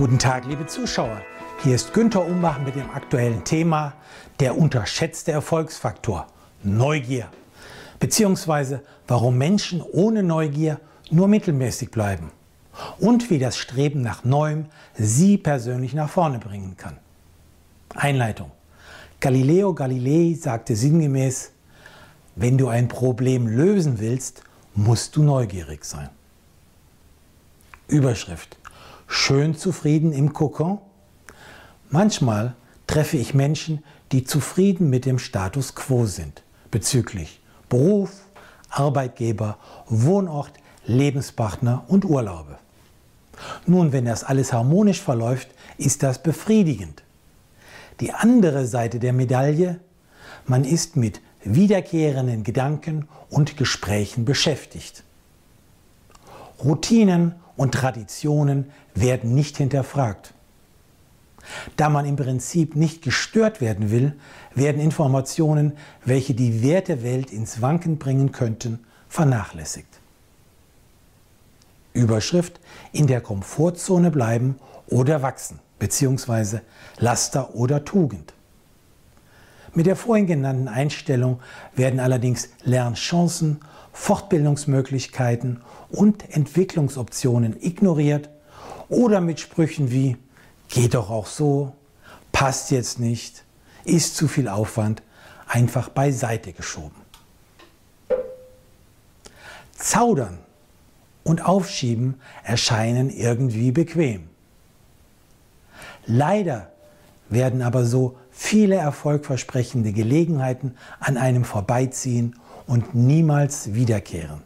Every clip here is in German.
Guten Tag, liebe Zuschauer. Hier ist Günter Umbach mit dem aktuellen Thema der unterschätzte Erfolgsfaktor Neugier. Beziehungsweise warum Menschen ohne Neugier nur mittelmäßig bleiben. Und wie das Streben nach Neuem sie persönlich nach vorne bringen kann. Einleitung. Galileo Galilei sagte sinngemäß, wenn du ein Problem lösen willst, musst du neugierig sein. Überschrift. Schön zufrieden im Kokon? Manchmal treffe ich Menschen, die zufrieden mit dem Status quo sind bezüglich Beruf, Arbeitgeber, Wohnort, Lebenspartner und Urlaube. Nun, wenn das alles harmonisch verläuft, ist das befriedigend. Die andere Seite der Medaille, man ist mit wiederkehrenden Gedanken und Gesprächen beschäftigt. Routinen und Traditionen werden nicht hinterfragt. Da man im Prinzip nicht gestört werden will, werden Informationen, welche die Wertewelt ins Wanken bringen könnten, vernachlässigt. Überschrift in der Komfortzone bleiben oder wachsen, beziehungsweise Laster oder Tugend. Mit der vorhin genannten Einstellung werden allerdings Lernchancen, Fortbildungsmöglichkeiten und Entwicklungsoptionen ignoriert oder mit Sprüchen wie geht doch auch so, passt jetzt nicht, ist zu viel Aufwand einfach beiseite geschoben. Zaudern und Aufschieben erscheinen irgendwie bequem. Leider werden aber so viele erfolgversprechende Gelegenheiten an einem vorbeiziehen und niemals wiederkehren.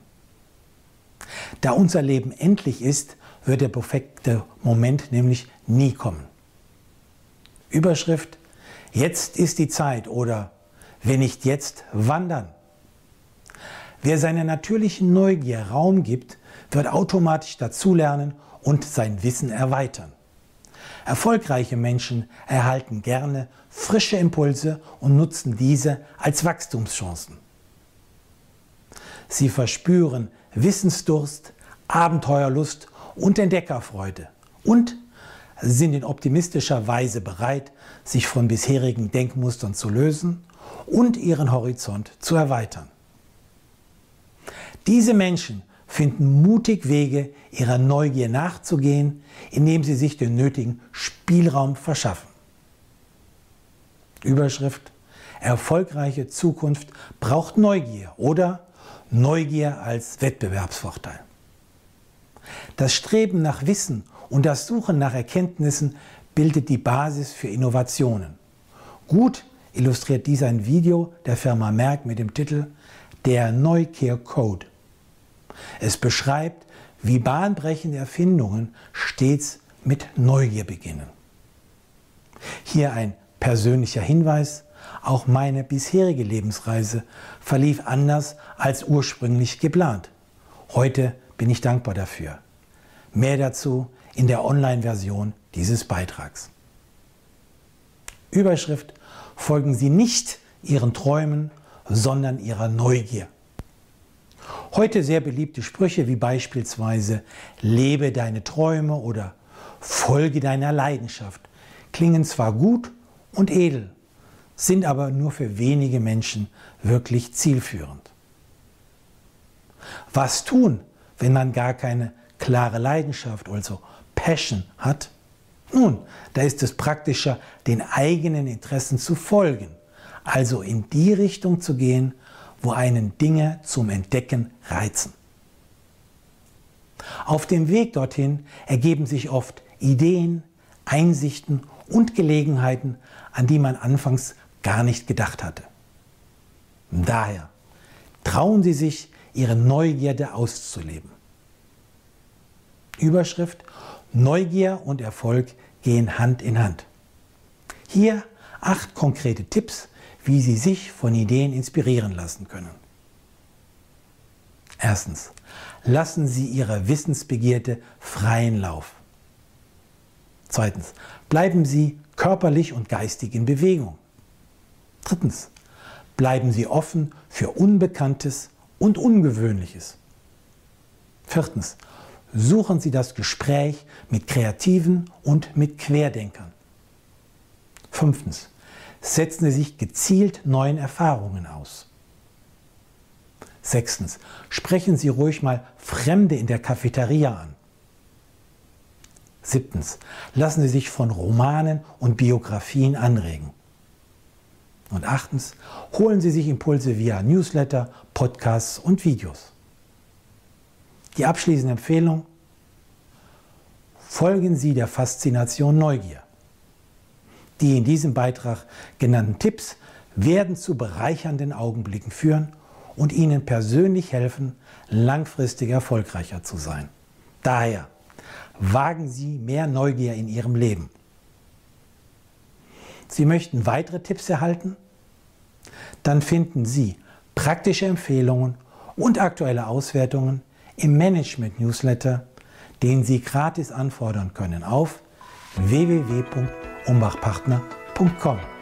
Da unser Leben endlich ist, wird der perfekte Moment nämlich nie kommen. Überschrift, jetzt ist die Zeit oder wenn nicht jetzt, wandern. Wer seiner natürlichen Neugier Raum gibt, wird automatisch dazulernen und sein Wissen erweitern. Erfolgreiche Menschen erhalten gerne frische Impulse und nutzen diese als Wachstumschancen. Sie verspüren Wissensdurst, Abenteuerlust und Entdeckerfreude und sind in optimistischer Weise bereit, sich von bisherigen Denkmustern zu lösen und ihren Horizont zu erweitern. Diese Menschen finden mutig Wege, ihrer Neugier nachzugehen, indem sie sich den nötigen Spielraum verschaffen. Überschrift Erfolgreiche Zukunft braucht Neugier oder Neugier als Wettbewerbsvorteil. Das Streben nach Wissen und das Suchen nach Erkenntnissen bildet die Basis für Innovationen. Gut illustriert dies ein Video der Firma Merck mit dem Titel Der Neukehr Code. Es beschreibt, wie bahnbrechende Erfindungen stets mit Neugier beginnen. Hier ein persönlicher Hinweis, auch meine bisherige Lebensreise verlief anders als ursprünglich geplant. Heute bin ich dankbar dafür. Mehr dazu in der Online-Version dieses Beitrags. Überschrift Folgen Sie nicht Ihren Träumen, sondern Ihrer Neugier. Heute sehr beliebte Sprüche wie beispielsweise Lebe deine Träume oder Folge deiner Leidenschaft klingen zwar gut und edel, sind aber nur für wenige Menschen wirklich zielführend. Was tun, wenn man gar keine klare Leidenschaft, also Passion hat? Nun, da ist es praktischer, den eigenen Interessen zu folgen, also in die Richtung zu gehen, wo einen Dinge zum Entdecken reizen. Auf dem Weg dorthin ergeben sich oft Ideen, Einsichten und Gelegenheiten, an die man anfangs gar nicht gedacht hatte. Daher trauen Sie sich, Ihre Neugierde auszuleben. Überschrift Neugier und Erfolg gehen Hand in Hand. Hier acht konkrete Tipps, wie Sie sich von Ideen inspirieren lassen können. Erstens, lassen Sie Ihre Wissensbegierde freien Lauf. Zweitens, bleiben Sie körperlich und geistig in Bewegung. Drittens, bleiben Sie offen für Unbekanntes und Ungewöhnliches. Viertens, suchen Sie das Gespräch mit Kreativen und mit Querdenkern. Fünftens. Setzen Sie sich gezielt neuen Erfahrungen aus. Sechstens. Sprechen Sie ruhig mal Fremde in der Cafeteria an. Siebtens. Lassen Sie sich von Romanen und Biografien anregen. Und achtens. Holen Sie sich Impulse via Newsletter, Podcasts und Videos. Die abschließende Empfehlung. Folgen Sie der Faszination Neugier. Die in diesem Beitrag genannten Tipps werden zu bereichernden Augenblicken führen und Ihnen persönlich helfen, langfristig erfolgreicher zu sein. Daher wagen Sie mehr Neugier in Ihrem Leben. Sie möchten weitere Tipps erhalten? Dann finden Sie praktische Empfehlungen und aktuelle Auswertungen im Management-Newsletter, den Sie gratis anfordern können auf www.umbachpartner.com.